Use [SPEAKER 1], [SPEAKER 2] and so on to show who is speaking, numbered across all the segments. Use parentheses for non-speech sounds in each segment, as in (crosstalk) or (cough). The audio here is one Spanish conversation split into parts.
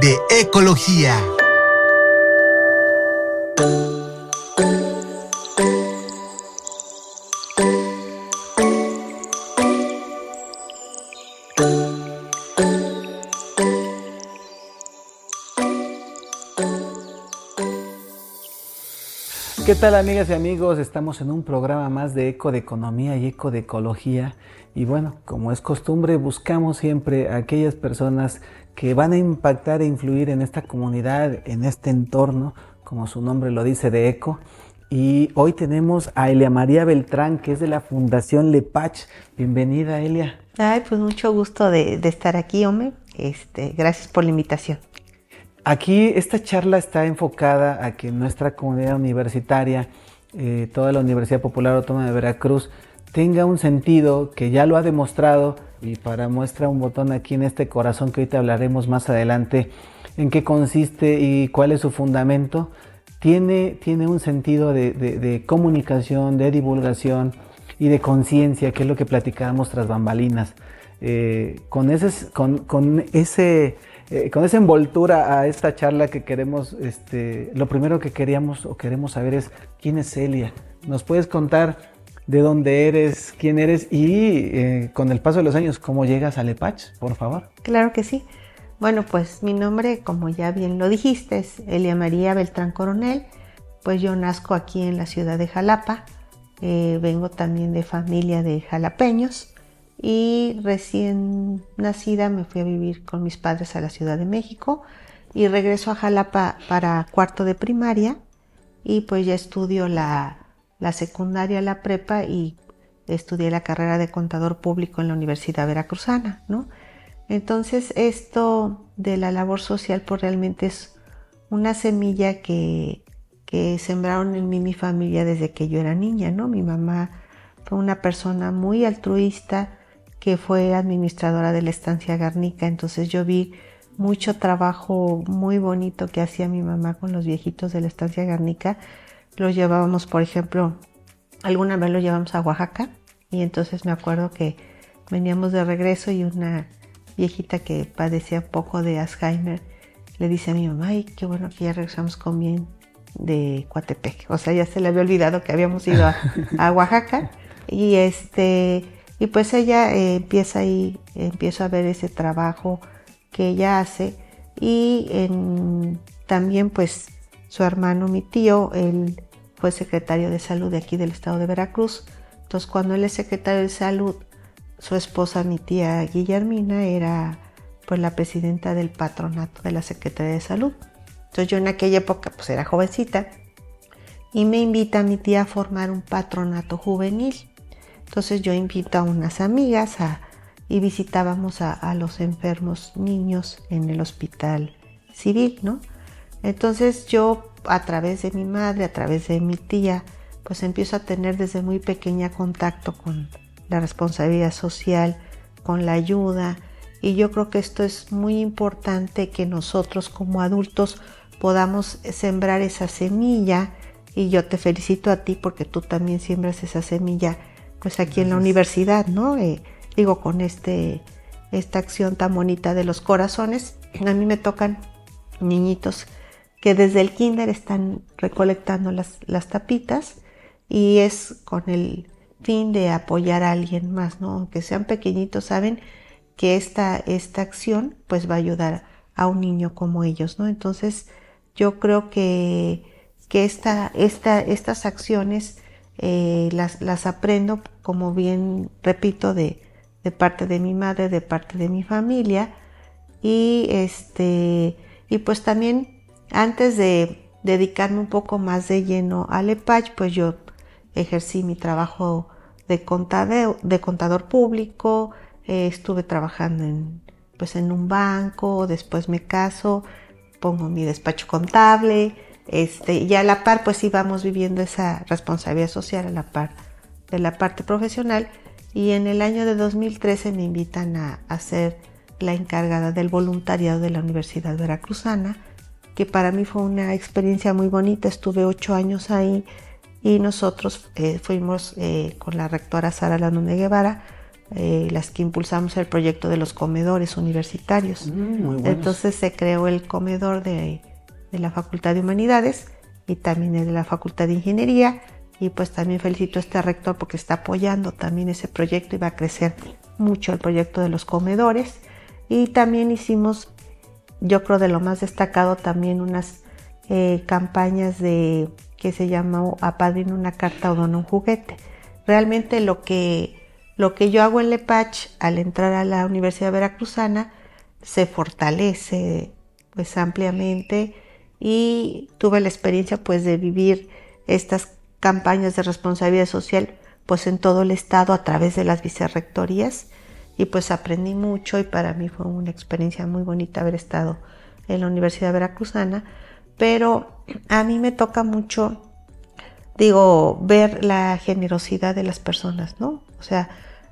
[SPEAKER 1] de ecología.
[SPEAKER 2] ¿Qué tal amigas y amigos? Estamos en un programa más de eco de economía y eco de ecología. Y bueno, como es costumbre, buscamos siempre a aquellas personas que van a impactar e influir en esta comunidad, en este entorno, como su nombre lo dice, de eco. Y hoy tenemos a Elia María Beltrán, que es de la Fundación Lepach. Bienvenida, Elia.
[SPEAKER 3] Ay, pues mucho gusto de, estar aquí, hombre. Este, gracias por la invitación.
[SPEAKER 2] Aquí esta charla está enfocada a que nuestra comunidad universitaria, eh, toda la Universidad Popular Autónoma de Veracruz, tenga un sentido que ya lo ha demostrado y para muestra un botón aquí en este corazón que ahorita hablaremos más adelante en qué consiste y cuál es su fundamento, tiene, tiene un sentido de, comunicación, de divulgación y de conciencia, que es lo que platicábamos tras bambalinas. Eh, con, ese, con, ese eh, con esa envoltura a esta charla que queremos, este, lo primero que queríamos o queremos saber es quién es Celia. ¿Nos puedes contar de dónde eres, quién eres y eh, con el paso de los años cómo llegas a Lepach, por favor?
[SPEAKER 3] Claro que sí. Bueno, pues mi nombre, como ya bien lo dijiste, es Elia María Beltrán Coronel. Pues yo nazco aquí en la ciudad de Jalapa. Eh, vengo también de familia de jalapeños y recién nacida me fui a vivir con mis padres a la Ciudad de México y regreso a Jalapa para cuarto de primaria y pues ya estudio la, la secundaria, la prepa y estudié la carrera de contador público en la Universidad Veracruzana, ¿no? Entonces esto de la labor social pues realmente es una semilla que, que sembraron en mí mi familia desde que yo era niña, ¿no? Mi mamá fue una persona muy altruista, que fue administradora de la estancia Garnica, entonces yo vi mucho trabajo muy bonito que hacía mi mamá con los viejitos de la estancia Garnica. Los llevábamos, por ejemplo, alguna vez los llevamos a Oaxaca y entonces me acuerdo que veníamos de regreso y una viejita que padecía poco de Alzheimer le dice a mi mamá, ay, qué bueno que ya regresamos con bien de Coatepec. O sea, ya se le había olvidado que habíamos ido a, (laughs) a Oaxaca. Y este, y pues ella eh, empieza ahí, empiezo a ver ese trabajo que ella hace y también pues su hermano, mi tío, él fue secretario de salud de aquí del estado de Veracruz. Entonces cuando él es secretario de salud, su esposa, mi tía Guillermina, era pues la presidenta del patronato de la Secretaría de Salud. Entonces yo en aquella época pues era jovencita y me invita a mi tía a formar un patronato juvenil. Entonces yo invito a unas amigas y visitábamos a, los enfermos niños en el hospital civil, ¿no? Entonces yo a través de mi madre, a través de mi tía, pues empiezo a tener desde muy pequeña contacto con la responsabilidad social, con la ayuda. Y yo creo que esto es muy importante que nosotros como adultos podamos sembrar esa semilla. Y yo te felicito a ti porque tú también siembras esa semilla pues aquí en la universidad, ¿no? Eh, digo, con este, esta acción tan bonita de los corazones, a mí me tocan niñitos que desde el kinder están recolectando las, las tapitas y es con el fin de apoyar a alguien más, ¿no? Aunque sean pequeñitos, saben que esta, esta acción pues va a ayudar a un niño como ellos, ¿no? Entonces yo creo que, que esta, esta, estas acciones eh, las, las, aprendo, como bien repito, de, de, parte de mi madre, de parte de mi familia. Y, este, y pues también antes de dedicarme un poco más de lleno al EPACH, pues yo ejercí mi trabajo de contador, de contador público, eh, estuve trabajando en, pues en un banco, después me caso, pongo mi despacho contable, este, y a la par pues íbamos viviendo esa responsabilidad social a la par de la parte profesional y en el año de 2013 me invitan a, a ser la encargada del voluntariado de la Universidad Veracruzana, que para mí fue una experiencia muy bonita, estuve ocho años ahí y nosotros eh, fuimos eh, con la rectora Sara Lanone Guevara, eh, las que impulsamos el proyecto de los comedores universitarios. Mm, Entonces se creó el comedor de, de, la Facultad de Humanidades y también el de la Facultad de Ingeniería. Y pues también felicito a este rector porque está apoyando también ese proyecto y va a crecer mucho el proyecto de los comedores. Y también hicimos, yo creo de lo más destacado, también unas campañas de que se llamó Apadrino una carta o dono un juguete. Realmente lo que lo que yo hago en Lepach al entrar a la Universidad Veracruzana se fortalece pues ampliamente y tuve la experiencia pues de vivir estas campañas de responsabilidad social pues en todo el estado a través de las vicerrectorías y pues aprendí mucho y para mí fue una experiencia muy bonita haber estado en la Universidad Veracruzana, pero a mí me toca mucho digo, ver la generosidad de las personas, ¿no? O sea,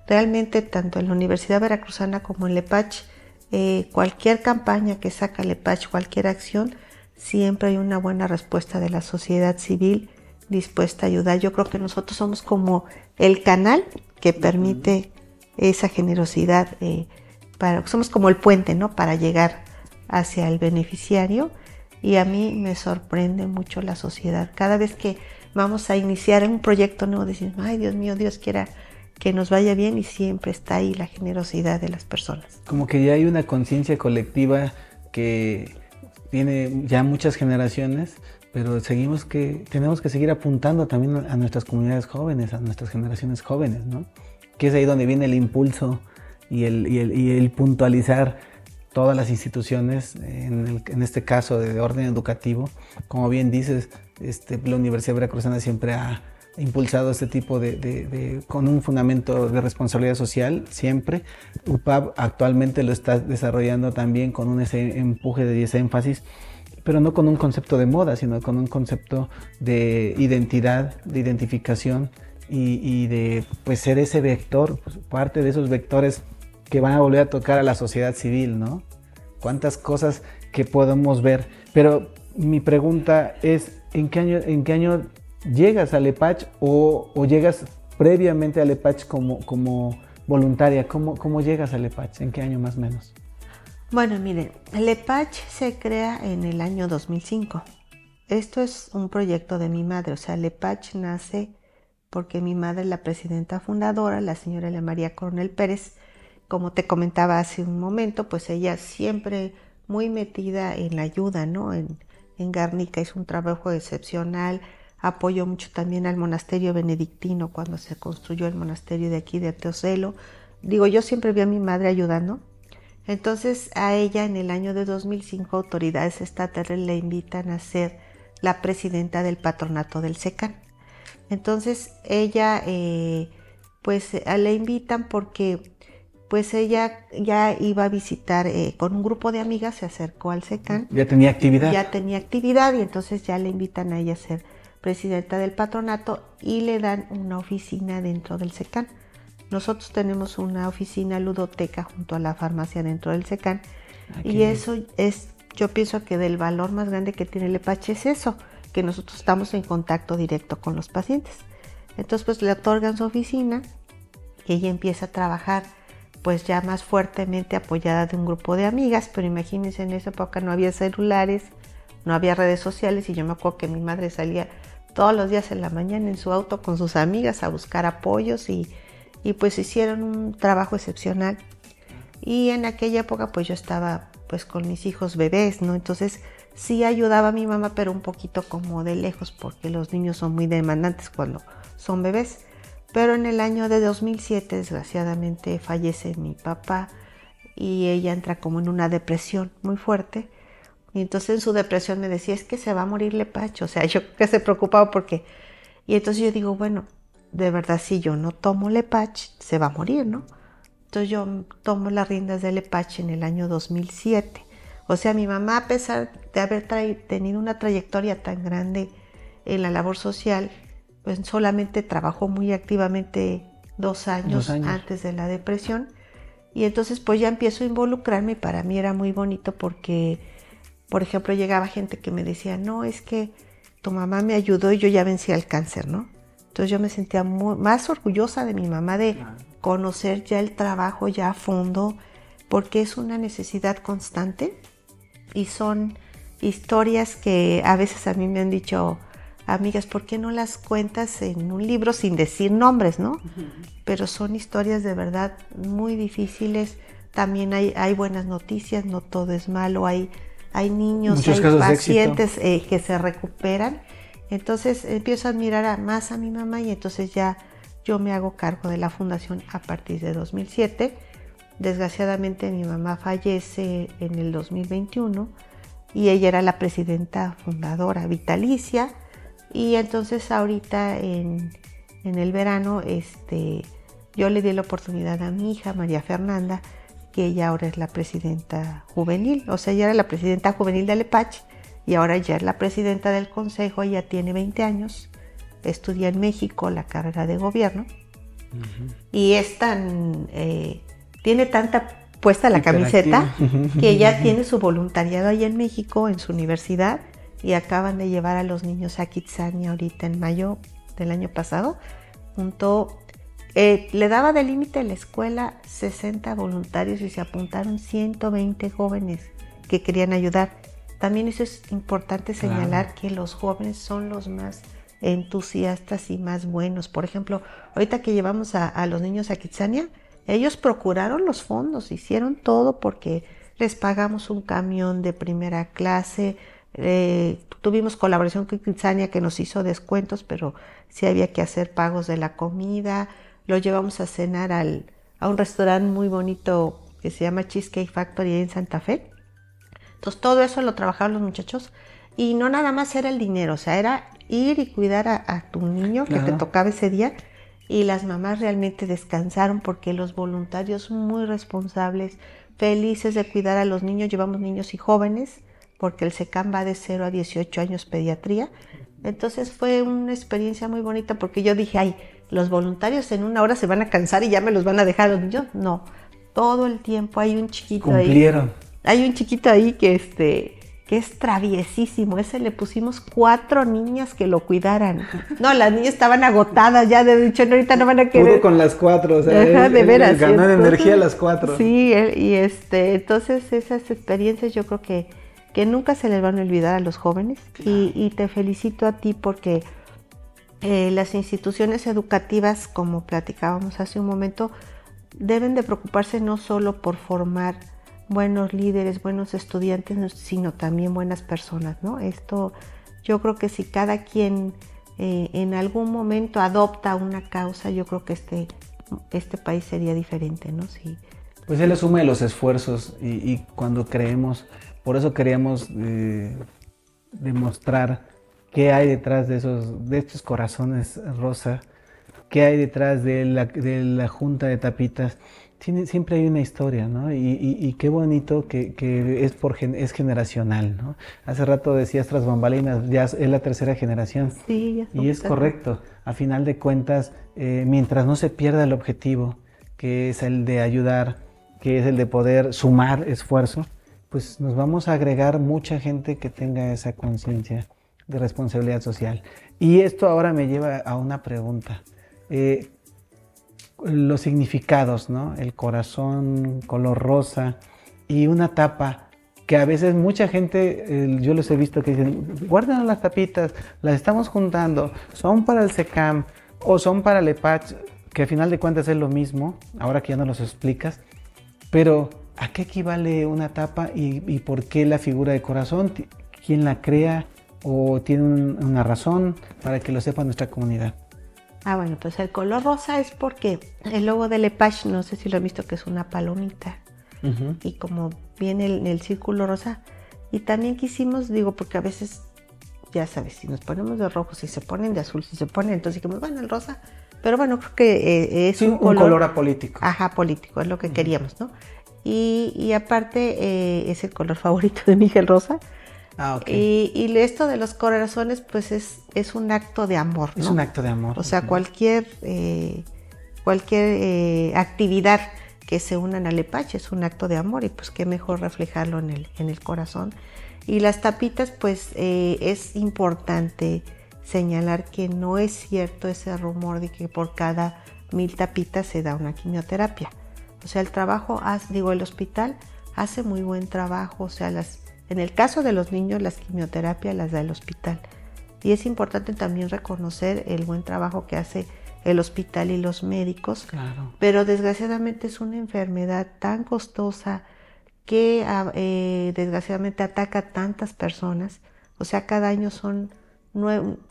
[SPEAKER 3] realmente tanto en la Universidad Veracruzana como en Lepach, eh, cualquier campaña que saca Lepach, cualquier acción, siempre hay una buena respuesta de la sociedad civil dispuesta a ayudar. Yo creo que nosotros somos como el canal que permite esa generosidad, eh, para, somos como el puente, ¿no? Para llegar hacia el beneficiario y a mí me sorprende mucho la sociedad. Cada vez que vamos a iniciar un proyecto nuevo, decimos, ay Dios mío, Dios quiera que nos vaya bien y siempre está ahí la generosidad de las personas.
[SPEAKER 2] Como que ya hay una conciencia colectiva que tiene ya muchas generaciones, pero seguimos que tenemos que seguir apuntando también a nuestras comunidades jóvenes, a nuestras generaciones jóvenes, ¿no? Que es ahí donde viene el impulso y el, y el, y el puntualizar todas las instituciones, en, en, este caso de orden educativo. Como bien dices, este, la Universidad Veracruzana siempre ha impulsado este tipo de, de, con un fundamento de responsabilidad social, siempre. UPAB actualmente lo está desarrollando también con un ese empuje de ese énfasis, pero no con un concepto de moda, sino con un concepto de identidad, de identificación y, y de pues, ser ese vector, pues, parte de esos vectores que van a volver a tocar a la sociedad civil, ¿no? Cuántas cosas que podemos ver. Pero mi pregunta es, ¿en qué año, en qué año llegas a Lepach o, llegas previamente a Lepach como, como voluntaria? ¿Cómo, ¿Cómo llegas a Lepach? ¿En qué año más o menos?
[SPEAKER 3] Bueno, miren, Lepach se crea en el año 2005. Esto es un proyecto de mi madre, o sea, Lepach nace porque mi madre, la presidenta fundadora, la señora María Coronel Pérez, como te comentaba hace un momento, pues ella siempre muy metida en la ayuda, ¿no? En, en Garnica hizo un trabajo excepcional, apoyó mucho también al monasterio benedictino cuando se construyó el monasterio de aquí de Teocelo. Digo, yo siempre vi a mi madre ayudando. Entonces a ella en el año de 2005 autoridades estatales le invitan a ser la presidenta del patronato del SECAN. Entonces ella, eh, pues le invitan porque pues ella ya iba a visitar eh, con un grupo de amigas, se acercó al SECAN.
[SPEAKER 2] Ya tenía actividad.
[SPEAKER 3] Ya tenía actividad y entonces ya le invitan a ella a ser presidenta del patronato y le dan una oficina dentro del SECAN. Nosotros tenemos una oficina ludoteca junto a la farmacia dentro del SECAN ah, y eso es, yo pienso que del valor más grande que tiene el EPACHE es eso, que nosotros estamos en contacto directo con los pacientes. Entonces pues le otorgan su oficina y ella empieza a trabajar pues ya más fuertemente apoyada de un grupo de amigas, pero imagínense en esa época no había celulares, no había redes sociales y yo me acuerdo que mi madre salía todos los días en la mañana en su auto con sus amigas a buscar apoyos y, y pues hicieron un trabajo excepcional. Y en aquella época pues yo estaba pues con mis hijos bebés, ¿no? Entonces sí ayudaba a mi mamá, pero un poquito como de lejos porque los niños son muy demandantes cuando son bebés. Pero en el año de 2007, desgraciadamente, fallece mi papá y ella entra como en una depresión muy fuerte. Y entonces en su depresión me decía, es que se va a morir Lepacho. O sea, (laughs) yo que se preocupaba porque... Y entonces yo digo, bueno, de verdad, si yo no tomo Lepach, se va a morir, ¿no? Entonces yo tomo las riendas de Lepach en el año 2007. O sea, mi mamá, a pesar de haber tenido una trayectoria tan grande en la labor social, pues solamente trabajó muy activamente dos años, antes de la depresión. Y entonces pues ya empiezo a involucrarme y para mí era muy bonito porque, por ejemplo, llegaba gente que me decía, no, es que tu mamá me ayudó y yo ya vencí el cáncer, ¿no? Entonces yo me sentía más orgullosa de mi mamá de conocer ya el trabajo ya a fondo, porque es una necesidad constante y son historias que a veces a mí me han dicho, amigas, ¿por qué no las cuentas en un libro sin decir nombres, no? Pero son historias de verdad muy difíciles. También hay, hay buenas noticias, no todo es malo, hay, hay niños, hay pacientes eh, que se recuperan. Entonces empiezo a admirar a, más a mi mamá y entonces ya yo me hago cargo de la fundación a partir de 2007. Desgraciadamente mi mamá fallece en el 2021 y ella era la presidenta fundadora vitalicia y entonces ahorita en, el verano este, yo le di la oportunidad a mi hija María Fernanda que ella ahora es la presidenta juvenil, o sea, ella era la presidenta juvenil de Alepach y ahora ya es la presidenta del consejo, ella tiene 20 años, estudia en México la carrera de gobierno y es tan, eh, tiene tanta puesta la camiseta que ella tiene su voluntariado ahí en México, en su universidad, y acaban de llevar a los niños a Kitsania ahorita en mayo del año pasado. Junto, eh, le daba de límite la escuela 60 voluntarios y se apuntaron 120 jóvenes que querían ayudar. También eso es importante señalar que los jóvenes son los más entusiastas y más buenos. Por ejemplo, ahorita que llevamos a, los niños a Kitsania, ellos procuraron los fondos, hicieron todo porque les pagamos un camión de primera clase, eh, tuvimos colaboración con Kitsania que nos hizo descuentos, pero sí había que hacer pagos de la comida. Lo llevamos a cenar al, a un restaurante muy bonito que se llama Cheesecake Factory en Santa Fe. Entonces todo eso lo trabajaron los muchachos y no nada más era el dinero, o sea, era ir y cuidar a, tu niño que te tocaba ese día y las mamás realmente descansaron porque los voluntarios muy responsables, felices de cuidar a los niños, llevamos niños y jóvenes, porque el SECAM va de 0 a 18 años pediatría. Entonces fue una experiencia muy bonita porque yo dije, ay, los voluntarios en una hora se van a cansar y ya me los van a dejar los niños. No, todo el tiempo hay un chiquito
[SPEAKER 2] Cumplieron.
[SPEAKER 3] ahí. Hay un chiquito ahí que este que es traviesísimo. Ese le pusimos cuatro niñas que lo cuidaran. No, las niñas estaban agotadas ya de dicho, no, ahorita no van a querer.
[SPEAKER 2] Pudo con las cuatro, o sea, de veras. Ganó energía las cuatro.
[SPEAKER 3] Sí, y este, entonces esas experiencias yo creo que que nunca se les van a olvidar a los jóvenes y, te felicito a ti porque eh, las instituciones educativas, como platicábamos hace un momento, deben de preocuparse no solo por formar buenos líderes, buenos estudiantes, sino también buenas personas, ¿no? Esto yo creo que si cada quien eh, en algún momento adopta una causa, yo creo que este, este país sería diferente, ¿no? Sí.
[SPEAKER 2] Pues es la suma de los esfuerzos y, cuando creemos por eso queríamos eh, demostrar qué hay detrás de esos, de estos corazones rosa, qué hay detrás de la, junta de tapitas. Tiene, siempre hay una historia, ¿no? Y, qué bonito que, es, por, es generacional, ¿no? Hace rato decías tras bambalinas, ya es la tercera generación.
[SPEAKER 3] Sí,
[SPEAKER 2] ya Y es correcto. A final de cuentas, eh, mientras no se pierda el objetivo, que es el de ayudar, que es el de poder sumar esfuerzo, pues nos vamos a agregar mucha gente que tenga esa conciencia de responsabilidad social. Y esto ahora me lleva a una pregunta. Eh, los significados, ¿no? El corazón, color rosa y una tapa que a veces mucha gente, yo los he visto que dicen, guardan las tapitas, las estamos juntando, son para el SECAM o son para el EPACH, que al final de cuentas es lo mismo, ahora que ya no los explicas, pero ¿A qué equivale una tapa y, por qué la figura de corazón? ¿Quién la crea o tiene una razón para que lo sepa nuestra comunidad?
[SPEAKER 3] Ah, bueno, pues el color rosa es porque el logo de Lepage, no sé si lo han visto, que es una palomita. Y como viene el, el, círculo rosa. Y también quisimos, digo, porque a veces, ya sabes, si nos ponemos de rojo, si se ponen de azul, si se ponen, entonces dijimos, bueno, el rosa. Pero bueno, creo que eh, es
[SPEAKER 2] un, color, apolítico.
[SPEAKER 3] Ajá, político, es lo que queríamos, ¿no? Y, aparte eh, es el color (laughs) favorito de Miguel Rosa. Ah, okay. y, esto de los corazones, pues es, es un acto de amor.
[SPEAKER 2] Es un acto de amor.
[SPEAKER 3] O sea, cualquier, eh, cualquier eh, actividad que se unan al Epache es un acto de amor y pues qué mejor reflejarlo en el, en el corazón. Y las tapitas, pues es importante señalar que no es cierto ese rumor de que por cada mil tapitas se da una quimioterapia. O sea, el trabajo, digo, el hospital hace muy buen trabajo. O sea, las, en el caso de los niños, las quimioterapias las da el hospital. Y es importante también reconocer el buen trabajo que hace el hospital y los médicos. Claro. Pero desgraciadamente es una enfermedad tan costosa que ah, eh, desgraciadamente ataca a tantas personas. O sea, cada año son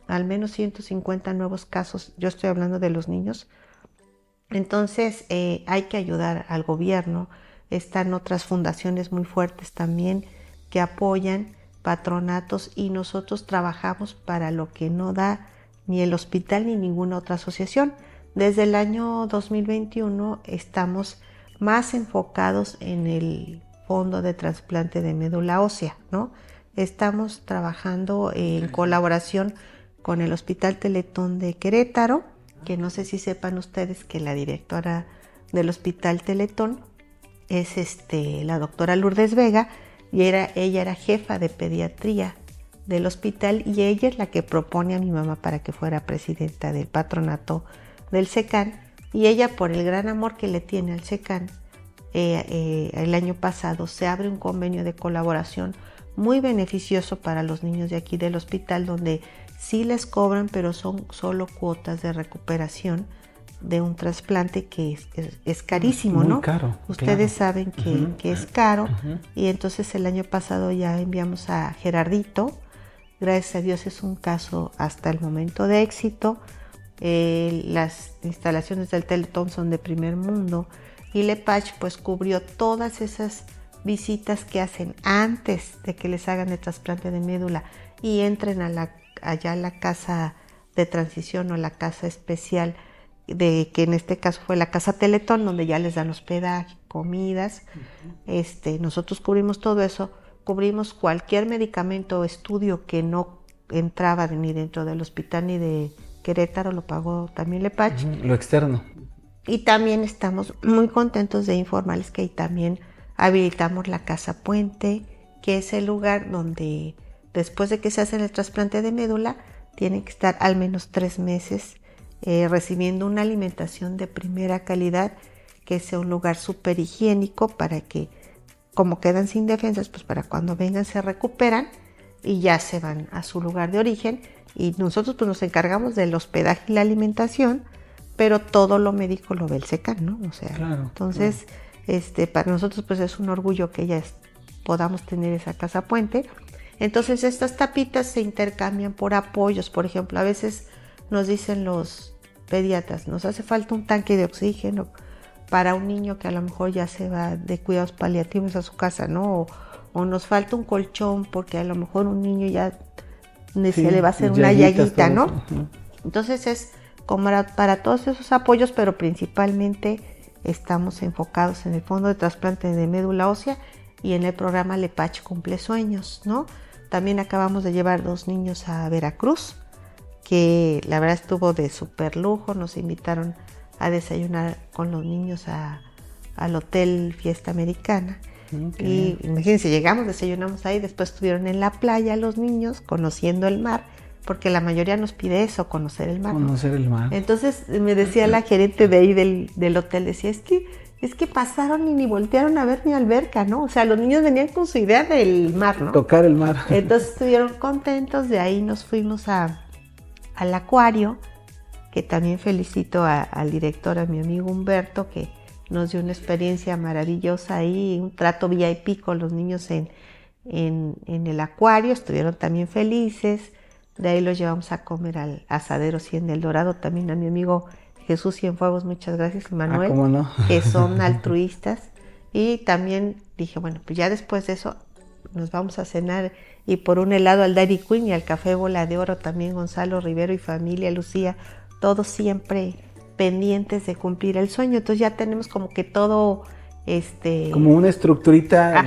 [SPEAKER 3] al menos 150 nuevos casos. Yo estoy hablando de los niños entonces eh, hay que ayudar al gobierno. Están otras fundaciones muy fuertes también que apoyan patronatos y nosotros trabajamos para lo que no da ni el hospital ni ninguna otra asociación. Desde el año 2021 estamos más enfocados en el fondo de trasplante de médula ósea, ¿no? Estamos trabajando en colaboración con el Hospital Teletón de Querétaro, que no sé si sepan ustedes que la directora del Hospital Teletón es este, la doctora Lourdes Vega y era, ella era jefa de pediatría del hospital y ella es la que propone a mi mamá para que fuera presidenta del patronato del SECAN. Y ella por el gran amor que le tiene al SECAN eh, eh, el año pasado se abre un convenio de colaboración muy beneficioso para los niños de aquí del hospital donde sí les cobran, pero son solo cuotas de recuperación de un trasplante que es, carísimo,
[SPEAKER 2] Muy caro.
[SPEAKER 3] Ustedes saben que, es caro y entonces el año pasado ya enviamos a Gerardito. Gracias a Dios es un caso hasta el momento de éxito. Eh, las instalaciones del Teletón son de primer mundo y Lepach pues cubrió todas esas visitas que hacen antes de que les hagan el trasplante de médula y entren a la allá la casa de transición o la casa especial, de que en este caso fue la casa Teletón, donde ya les dan hospedaje, comidas. este, nosotros cubrimos todo eso, cubrimos cualquier medicamento o estudio que no entraba ni dentro del hospital ni de Querétaro, lo pagó también Lepach.
[SPEAKER 2] Lo externo.
[SPEAKER 3] Y también estamos muy contentos de informarles que ahí también habilitamos la Casa Puente, que es el lugar donde después de que se hace el trasplante de médula, tienen que estar al menos tres meses eh, recibiendo una alimentación de primera calidad, que sea un lugar súper higiénico para que, como quedan sin defensas, pues para cuando vengan se recuperan y ya se van a su lugar de origen. Y nosotros pues nos encargamos del hospedaje y la alimentación, pero todo lo médico lo ve el SECAN, ¿no? O sea, entonces, este, para nosotros pues es un orgullo que ya podamos tener esa casa puente entonces estas tapitas se intercambian por apoyos. Por ejemplo, a veces nos dicen los pediatras, nos hace falta un tanque de oxígeno para un niño que a lo mejor ya se va de cuidados paliativos a su casa, ¿no? O, nos falta un colchón porque a lo mejor un niño ya se le va a hacer una llaguita, ¿no? Entonces es como para, todos esos apoyos, pero principalmente estamos enfocados en el fondo de trasplante de médula ósea y en el programa Lepach Cumple Sueños, ¿no? También acabamos de llevar dos niños a Veracruz, que la verdad estuvo de súper lujo. Nos invitaron a desayunar con los niños al Hotel Fiesta Americana. Y imagínense, llegamos, desayunamos ahí, después estuvieron en la playa los niños conociendo el mar, porque la mayoría nos pide eso, conocer el mar.
[SPEAKER 2] Conocer el mar.
[SPEAKER 3] Entonces me decía la gerente de ahí del, del hotel, decía, es que es que pasaron y ni voltearon a ver mi alberca, ¿no? O sea, los niños venían con su idea del mar, ¿no?
[SPEAKER 2] Tocar el mar.
[SPEAKER 3] Entonces estuvieron contentos, de ahí nos fuimos a, al acuario, que también felicito al director, a mi amigo Humberto, que nos dio una experiencia maravillosa ahí, un trato VIP con los niños en, en, en el acuario, estuvieron también felices. De ahí los llevamos a comer al asadero 100 del Dorado, también a mi amigo Jesús Cienfuegos, muchas gracias, Manuel,
[SPEAKER 2] ah,
[SPEAKER 3] que son (laughs) altruistas. Y también dije, bueno, pues ya después de eso nos vamos a cenar y por un helado al Dairy Queen y al Café Bola de Oro también Gonzalo Rivero y familia, Lucía, todos siempre pendientes de cumplir el sueño. Entonces ya tenemos como que todo Este,
[SPEAKER 2] Como una estructurita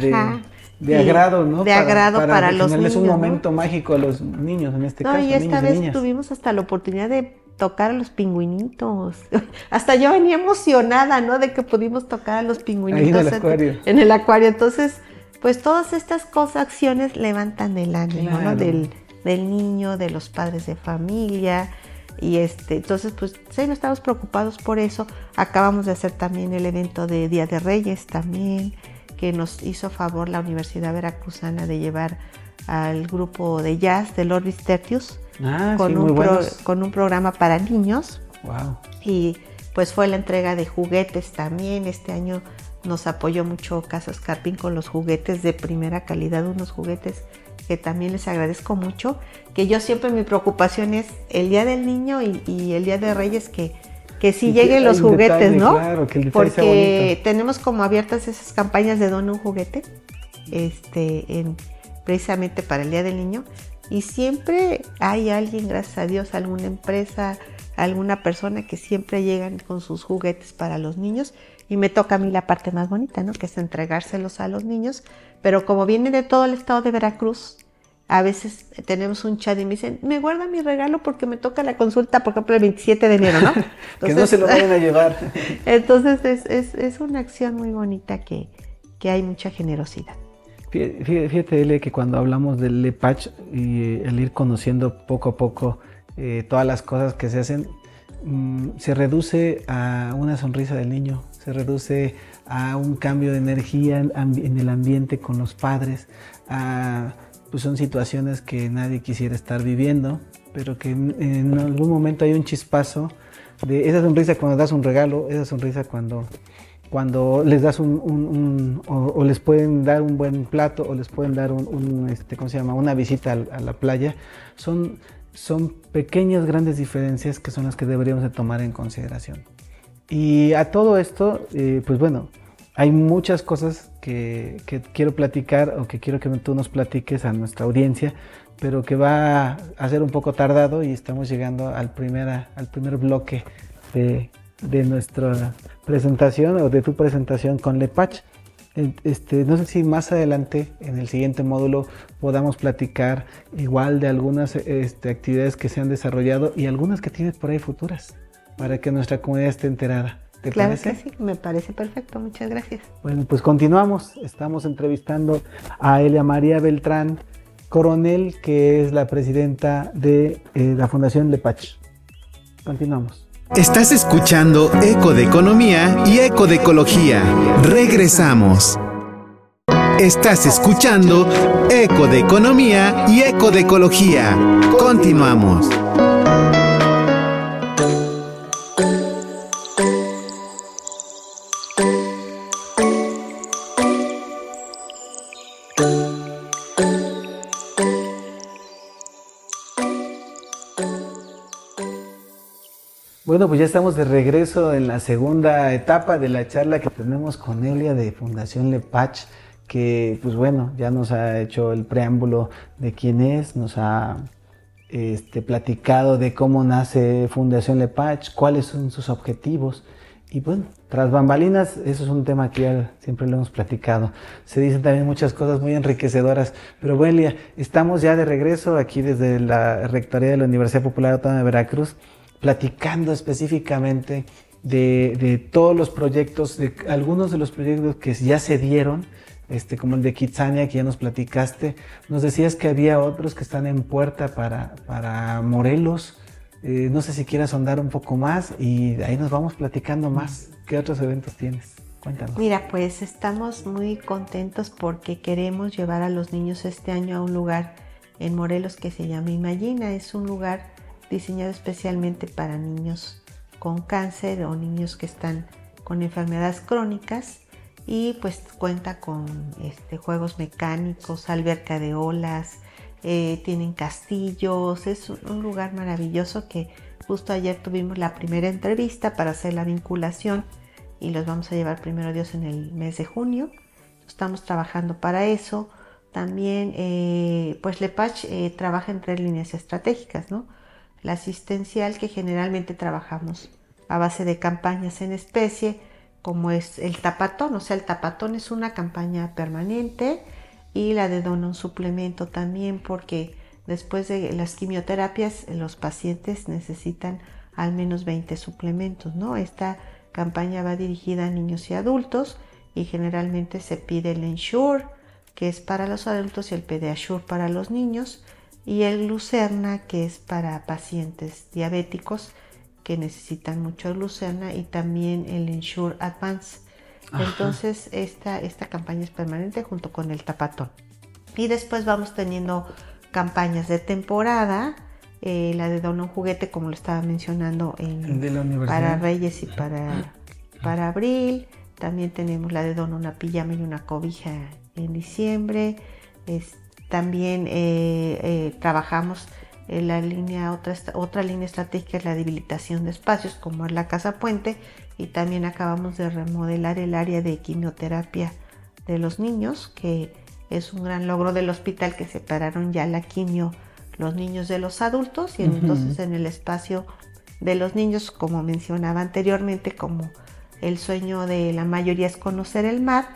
[SPEAKER 2] de, agrado, ¿no?
[SPEAKER 3] De agrado para, los niños.
[SPEAKER 2] Es un momento mágico a los niños en este caso.
[SPEAKER 3] No, y esta vez tuvimos hasta la oportunidad de tocar a los pingüinitos. (laughs) Hasta yo venía emocionada, ¿no? De que pudimos tocar a los pingüinitos.
[SPEAKER 2] en el acuario.
[SPEAKER 3] En el acuario. Entonces, pues todas estas cosas, acciones levantan el ánimo, ¿no? Del, del, niño, de los padres de familia. Y este, entonces, pues sí, no estamos preocupados por eso. Acabamos de hacer también el evento de Día de Reyes también, que nos hizo favor la Universidad Veracruzana de llevar al grupo de jazz del Orbis Tertius
[SPEAKER 2] Ah,
[SPEAKER 3] con, un con un programa para niños.
[SPEAKER 2] Wow.
[SPEAKER 3] Y pues fue la entrega de juguetes también. Este año nos apoyó mucho Casas Carpín con los juguetes de primera calidad, unos juguetes que también les agradezco mucho. Que yo siempre mi preocupación es el Día del Niño y, el Día de Reyes que, que sí lleguen los juguetes, ¿no? Porque tenemos como abiertas esas campañas de dona un juguete, este, en, precisamente para el Día del Niño. Y siempre hay alguien, gracias a Dios, alguna empresa, alguna persona que siempre llegan con sus juguetes para los niños. Y me toca a mí la parte más bonita, ¿no? Que es entregárselos a los niños. Pero como viene de todo el estado de Veracruz, a veces tenemos un chat y me dicen, me guarda mi regalo porque me toca la consulta, por ejemplo, el 27 de enero, ¿no? (laughs)
[SPEAKER 2] que no se lo vayan a llevar. (laughs)
[SPEAKER 3] entonces es, es, es, una acción muy bonita que, que hay mucha generosidad.
[SPEAKER 2] Fíjate, Ele, que cuando hablamos del LePatch y el ir conociendo poco a poco eh, todas las cosas que se hacen, mm, se reduce a una sonrisa del niño, se reduce a un cambio de energía en, el ambiente con los padres, pues son situaciones que nadie quisiera estar viviendo, pero que en algún momento hay un chispazo de esa sonrisa cuando das un regalo, esa sonrisa cuando cuando les das un, o, les pueden dar un buen plato o les pueden dar un, este, ¿cómo se llama? una visita a, la playa, son, son pequeñas, grandes diferencias que son las que deberíamos de tomar en consideración. Y a todo esto, eh, pues bueno, hay muchas cosas que, quiero platicar o que quiero que tú nos platiques a nuestra audiencia, pero que va a ser un poco tardado y estamos llegando al, primera, al primer bloque de de nuestra presentación o de tu presentación con Lepach. Este, no sé si más adelante en el siguiente módulo podamos platicar igual de algunas este, actividades que se han desarrollado y algunas que tienes por ahí futuras para que nuestra comunidad esté enterada.
[SPEAKER 3] ¿Te claro parece? que sí, me parece perfecto, muchas gracias.
[SPEAKER 2] Bueno, pues continuamos. Estamos entrevistando a Elia María Beltrán Coronel, que es la presidenta de eh, la Fundación Lepach. Continuamos.
[SPEAKER 1] Estás escuchando Eco de Economía y Eco de Ecología. Regresamos. Estás escuchando Eco de Economía y Eco de Ecología. Continuamos.
[SPEAKER 2] Bueno, pues ya estamos de regreso en la segunda etapa de la charla que tenemos con Elia de Fundación Lepach, que pues bueno, ya nos ha hecho el preámbulo de quién es, nos ha este, platicado de cómo nace Fundación Lepach, cuáles son sus objetivos. Y bueno, tras bambalinas, eso es un tema que ya siempre lo hemos platicado. Se dicen también muchas cosas muy enriquecedoras. Pero bueno, Elia, estamos ya de regreso aquí desde la Rectoría de la Universidad Popular Autónoma de Veracruz platicando específicamente de, todos los proyectos, de algunos de los proyectos que ya se dieron, este, como el de Kitsania que ya nos platicaste. Nos decías que había otros que están en puerta para, para Morelos. Eh, no sé si quieras ahondar un poco más y ahí nos vamos platicando más. ¿Qué otros eventos tienes? Cuéntanos.
[SPEAKER 3] Mira, pues estamos muy contentos porque queremos llevar a los niños este año a un lugar en Morelos que se llama Imagina. Es un lugar diseñado especialmente para niños con cáncer o niños que están con enfermedades crónicas y pues cuenta con este, juegos mecánicos, alberca de olas, eh, tienen castillos, es un lugar maravilloso que justo ayer tuvimos la primera entrevista para hacer la vinculación y los vamos a llevar primero Dios en el mes de junio. Estamos trabajando para eso. También eh, pues Lepach eh, trabaja en tres líneas estratégicas, ¿no? La asistencial que generalmente trabajamos a base de campañas en especie como es el tapatón, o sea, el tapatón es una campaña permanente y la de dona un suplemento también porque después de las quimioterapias los pacientes necesitan al menos 20 suplementos, ¿no? Esta campaña va dirigida a niños y adultos y generalmente se pide el Ensure, que es para los adultos, y el Pediasure para los niños, y el Lucerna, que es para pacientes diabéticos que necesitan mucho Lucerna, y también el Ensure Advance. Entonces, esta, esta campaña es permanente junto con el tapatón. Y después vamos teniendo campañas de temporada, eh, la de Dona un juguete, como lo estaba mencionando, en, para Reyes y para, para Abril. También tenemos la de Dona una pijama y una cobija en diciembre. También eh, eh, trabajamos en la línea, otra, otra línea estratégica es la debilitación de espacios, como es la Casa Puente, y también acabamos de remodelar el área de quimioterapia de los niños, que es un gran logro del hospital que separaron ya la quimio los niños de los adultos y entonces en el espacio de los niños, como mencionaba anteriormente, como el sueño de la mayoría es conocer el mar,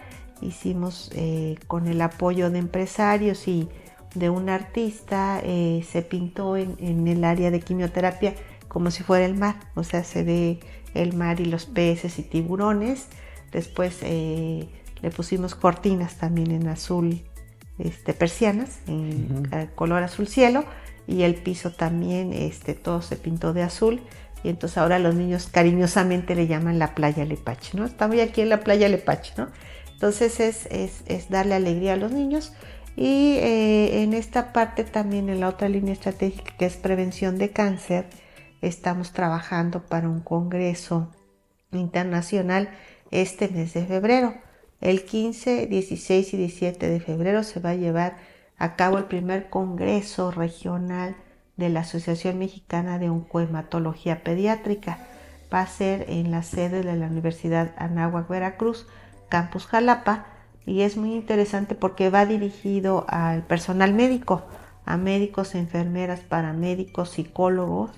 [SPEAKER 3] hicimos eh, con el apoyo de empresarios y de un artista, eh, se pintó en, el área de quimioterapia como si fuera el mar, o sea, se ve el mar y los peces y tiburones. Después eh, le pusimos cortinas también en azul, este, persianas, en color azul cielo, y el piso también, este, todo se pintó de azul. Y entonces ahora los niños cariñosamente le llaman la playa Lepache, ¿no? Estamos aquí en la playa Lepache, ¿no? Entonces es, darle alegría a los niños. Y eh, en esta parte también, en la otra línea estratégica que es prevención de cáncer, estamos trabajando para un congreso internacional este mes de febrero. El 15, 16 y 17 de febrero se va a llevar a cabo el primer congreso regional de la Asociación Mexicana de Oncohematología Pediátrica. Va a ser en la sede de la Universidad Anáhuac Veracruz Campus Jalapa y es muy interesante porque va dirigido al personal médico, a médicos, enfermeras, paramédicos, psicólogos.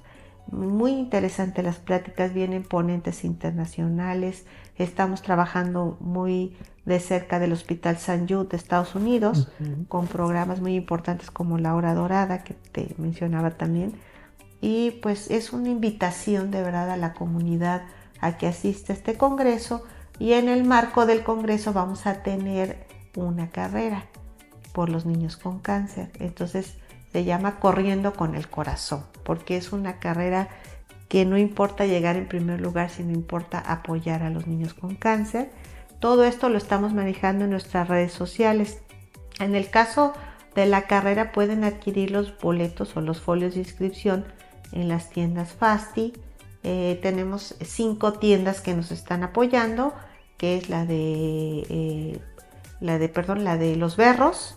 [SPEAKER 3] Muy interesante las pláticas, vienen ponentes internacionales, estamos trabajando muy de cerca del Hospital San Jude de Estados Unidos, con programas muy importantes como La Hora Dorada, que te mencionaba también. Y pues es una invitación de verdad a la comunidad a que asista a este congreso y en el marco del Congreso vamos a tener una carrera por los niños con cáncer. Entonces se llama Corriendo con el Corazón, porque es una carrera que no importa llegar en primer lugar, sino importa apoyar a los niños con cáncer. Todo esto lo estamos manejando en nuestras redes sociales. En el caso de la carrera pueden adquirir los boletos o los folios de inscripción en las tiendas Fasti. Eh, tenemos cinco tiendas que nos están apoyando que es la de eh, la de perdón la de los berros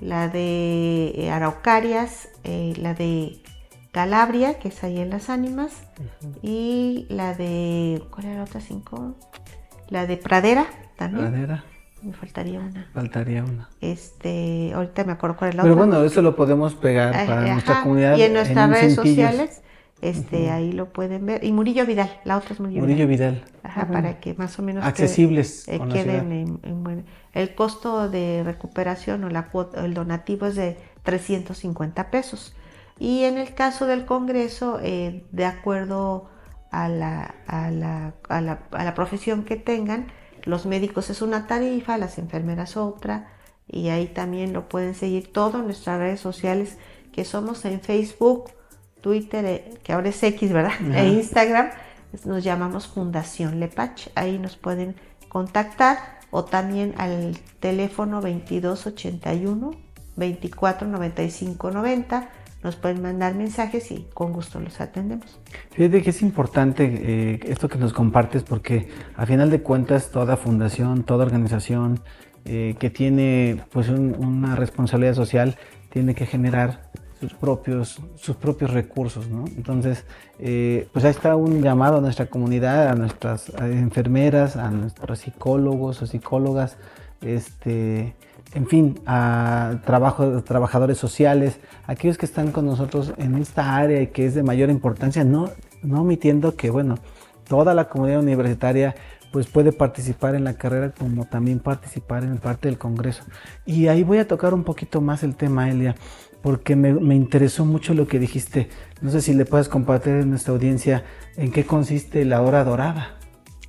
[SPEAKER 3] la de eh, araucarias eh, la de calabria que es ahí en las ánimas y la de cuál era la otra cinco la de pradera también
[SPEAKER 2] pradera
[SPEAKER 3] me faltaría una.
[SPEAKER 2] Faltaría una.
[SPEAKER 3] Este, ahorita me acuerdo cuál es la
[SPEAKER 2] Pero
[SPEAKER 3] otra.
[SPEAKER 2] bueno, eso lo podemos pegar para nuestra comunidad.
[SPEAKER 3] Y en nuestras redes sociales este, Ahí lo pueden ver. Y Murillo Vidal, la otra es Murillo,
[SPEAKER 2] Murillo Vidal.
[SPEAKER 3] Ajá, para que más o menos
[SPEAKER 2] accesibles.
[SPEAKER 3] Eh, queden en, El costo de recuperación o la el donativo es de 350 pesos. Y en el caso del Congreso, eh, de acuerdo a la, a, la, a, la, a la profesión que tengan, los médicos es una tarifa, las enfermeras otra, y ahí también lo pueden seguir todo en nuestras redes sociales, que somos en Facebook, Twitter, eh, que ahora es X, ¿verdad? (laughs) E Instagram, nos llamamos Fundación Lepach. Ahí nos pueden contactar o también al teléfono 2281 2495 90. Nos pueden mandar mensajes y con gusto los atendemos.
[SPEAKER 2] Fíjate que es importante eh, esto que nos compartes porque a final de cuentas toda fundación, toda organización eh, que tiene pues una responsabilidad social tiene que generar sus propios, sus propios recursos, ¿no? Entonces, eh, pues ahí está un llamado a nuestra comunidad, a nuestras enfermeras, a nuestros psicólogos o psicólogas, este, en fin, a trabajo, trabajadores sociales, aquellos que están con nosotros en esta área y que es de mayor importancia, no, no omitiendo que, bueno, toda la comunidad universitaria pues puede participar en la carrera como también participar en parte del Congreso. Y ahí voy a tocar un poquito más el tema, Elia, porque me, interesó mucho lo que dijiste. No sé si le puedes compartir a nuestra audiencia en qué consiste la hora dorada.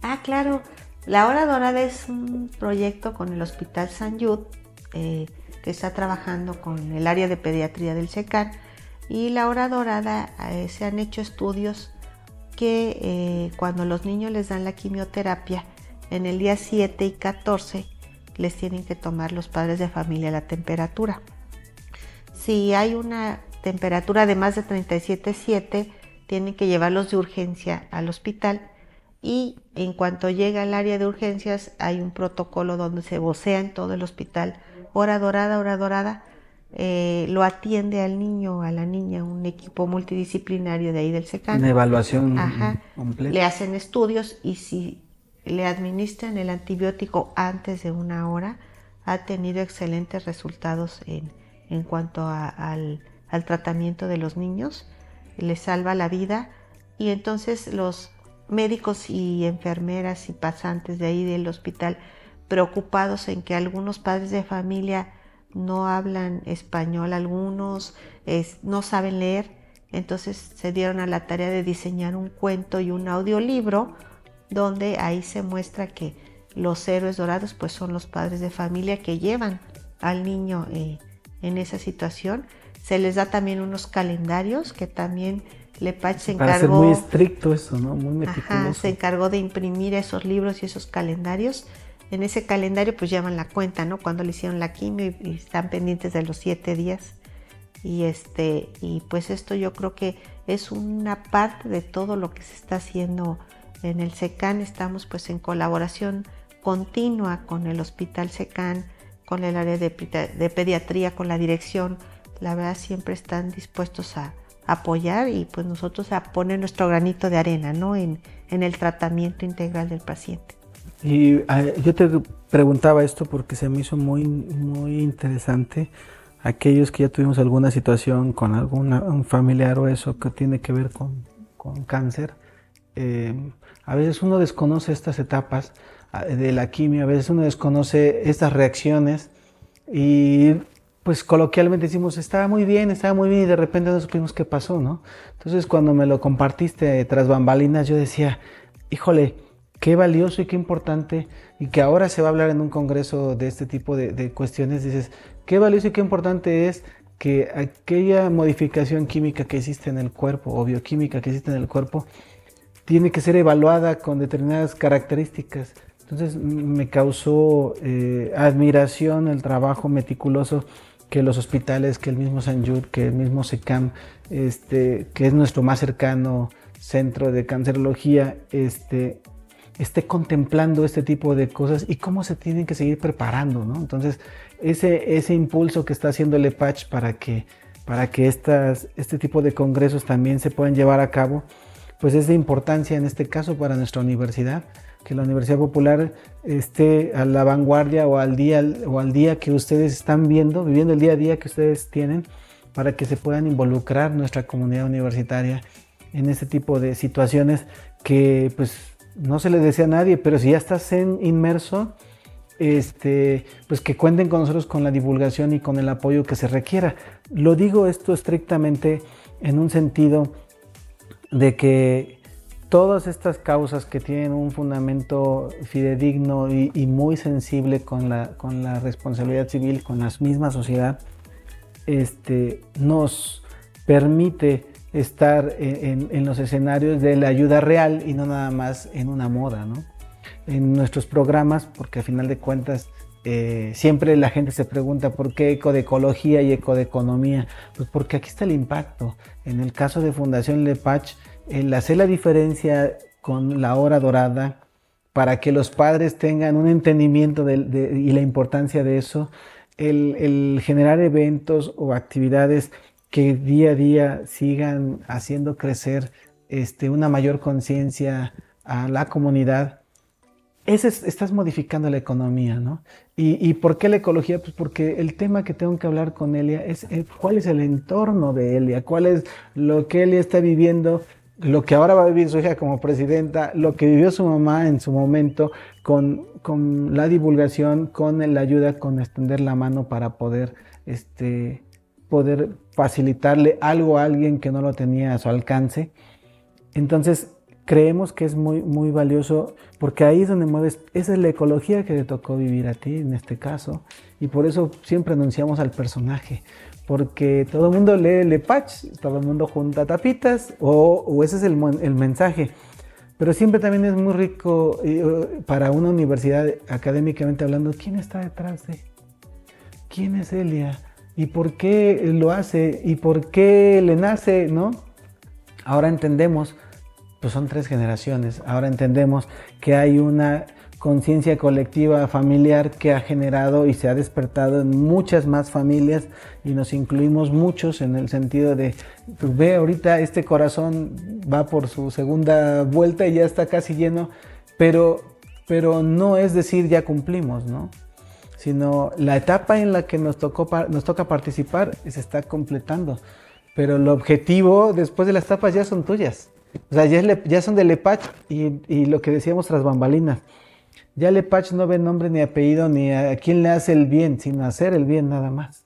[SPEAKER 3] Ah, claro. La Hora Dorada es un proyecto con el Hospital San Jude eh, que está trabajando con el área de pediatría del SECAN y la Hora Dorada eh, se han hecho estudios que eh, cuando los niños les dan la quimioterapia en el día 7 y 14 les tienen que tomar los padres de familia la temperatura. Si hay una temperatura de más de 37.7 tienen que llevarlos de urgencia al hospital y en cuanto llega al área de urgencias hay un protocolo donde se vocea en todo el hospital, hora dorada, hora dorada, eh, lo atiende al niño, a la niña, un equipo multidisciplinario de ahí del SECAN.
[SPEAKER 2] Una evaluación completa.
[SPEAKER 3] Le hacen estudios y si le administran el antibiótico antes de una hora, ha tenido excelentes resultados en, en cuanto al, al tratamiento de los niños, le salva la vida. Y entonces los médicos y enfermeras y pasantes de ahí del hospital preocupados en que algunos padres de familia no hablan español, algunos no saben leer, entonces se dieron a la tarea de diseñar un cuento y un audiolibro donde ahí se muestra que los héroes dorados pues son los padres de familia que llevan al niño eh, en esa situación. Se les da también unos calendarios que también Lepage se encargó.
[SPEAKER 2] Para muy estricto eso, ¿no? Muy meticuloso.
[SPEAKER 3] se encargó de imprimir esos libros y esos calendarios. En ese calendario, pues llevan la cuenta, ¿no? Cuando le hicieron la quimio y, están pendientes de los siete días. Y este, y pues esto yo creo que es una parte de todo lo que se está haciendo en el SECAN. Estamos pues en colaboración continua con el Hospital SECAN, con el área de, de pediatría, con la dirección. La verdad siempre están dispuestos a, apoyar y pues nosotros a poner nuestro granito de arena ¿no? en, en el tratamiento integral del paciente.
[SPEAKER 2] Y ah, yo te preguntaba esto porque se me hizo muy, muy interesante aquellos que ya tuvimos alguna situación con algún familiar o eso que tiene que ver con, con cáncer. Eh, a veces uno desconoce estas etapas de la quimio, a veces uno desconoce estas reacciones y pues coloquialmente decimos, estaba muy bien, estaba muy bien y de repente no supimos qué pasó, ¿no? Entonces cuando me lo compartiste tras bambalinas, yo decía, híjole, qué valioso y qué importante, y que ahora se va a hablar en un congreso de este tipo de, cuestiones, dices, qué valioso y qué importante es que aquella modificación química que existe en el cuerpo o bioquímica que existe en el cuerpo tiene que ser evaluada con determinadas características. Entonces me causó eh, admiración el trabajo meticuloso que los hospitales, que el mismo San Jude, que el mismo SECAM, este, que es nuestro más cercano centro de cancerología, este, esté contemplando este tipo de cosas y cómo se tienen que seguir preparando, ¿no? Entonces, ese, ese impulso que está haciendo el EPACH para que, para que estas, este tipo de congresos también se puedan llevar a cabo, pues es de importancia en este caso para nuestra universidad que la Universidad Popular esté a la vanguardia o al día o al día que ustedes están viendo, viviendo el día a día que ustedes tienen, para que se puedan involucrar nuestra comunidad universitaria en este tipo de situaciones que pues no se le desea a nadie, pero si ya estás en, inmerso, este, pues que cuenten con nosotros con la divulgación y con el apoyo que se requiera. Lo digo esto estrictamente en un sentido de que todas estas causas que tienen un fundamento fidedigno y, muy sensible con la, con la, responsabilidad civil, con la misma sociedad, este, nos permite estar en, los escenarios de la ayuda real y no nada más en una moda, ¿no? En nuestros programas, porque a final de cuentas eh, siempre la gente se pregunta por qué eco de ecología y eco de economía, pues porque aquí está el impacto. En el caso de Fundación Lepach, el hacer la diferencia con la hora dorada para que los padres tengan un entendimiento y la importancia de eso, el, generar eventos o actividades que día a día sigan haciendo crecer este, una mayor conciencia a la comunidad, estás modificando la economía, ¿no? ¿Y, por qué la ecología? Pues porque el tema que tengo que hablar con Elia es, es cuál es el entorno de Elia, cuál es lo que Elia está viviendo lo que ahora va a vivir su hija como presidenta, lo que vivió su mamá en su momento con, con la divulgación, con la ayuda, con extender la mano para poder, este, poder facilitarle algo a alguien que no lo tenía a su alcance. Entonces, creemos que es muy, muy valioso porque ahí es donde mueves, esa es la ecología que te tocó vivir a ti en este caso y por eso siempre anunciamos al personaje, porque todo el mundo lee Lepach, todo el mundo junta tapitas o, ese es el, el, mensaje. Pero siempre también es muy rico uh, para una universidad académicamente hablando, ¿quién está detrás de? ¿Quién es Elia? ¿Y por qué lo hace? ¿Y por qué le nace? ¿No? Ahora entendemos pues son tres generaciones. Ahora entendemos que hay una conciencia colectiva familiar que ha generado y se ha despertado en muchas más familias y nos incluimos muchos en el sentido de, pues ve ahorita este corazón va por su segunda vuelta y ya está casi lleno, pero, pero no es decir ya cumplimos, ¿no? Sino la etapa en la que nos, tocó, nos toca participar se está completando, pero el objetivo después de las etapas ya son tuyas. O sea, ya, son de Lepach y, lo que decíamos tras bambalinas. Ya Lepach no ve nombre ni apellido ni a quién le hace el bien, sino hacer el bien nada más.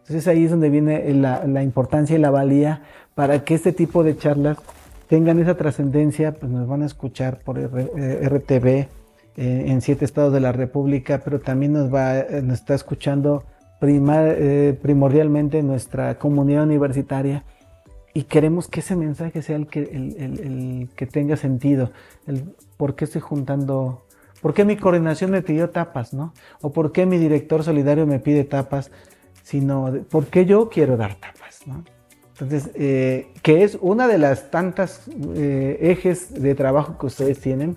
[SPEAKER 2] Entonces ahí es donde viene la, importancia y la valía para que este tipo de charlas tengan esa trascendencia, pues nos van a escuchar por RTV eh, eh, en siete estados de la República, pero también nos va, eh, nos está escuchando primordialmente nuestra comunidad universitaria y queremos que ese mensaje sea el que, el, que tenga sentido. El por qué estoy juntando, por qué mi coordinación me pidió tapas, ¿no? O por qué mi director solidario me pide tapas, sino por qué yo quiero dar tapas, ¿no? Entonces, eh, que es una de las tantas eh, ejes de trabajo que ustedes tienen.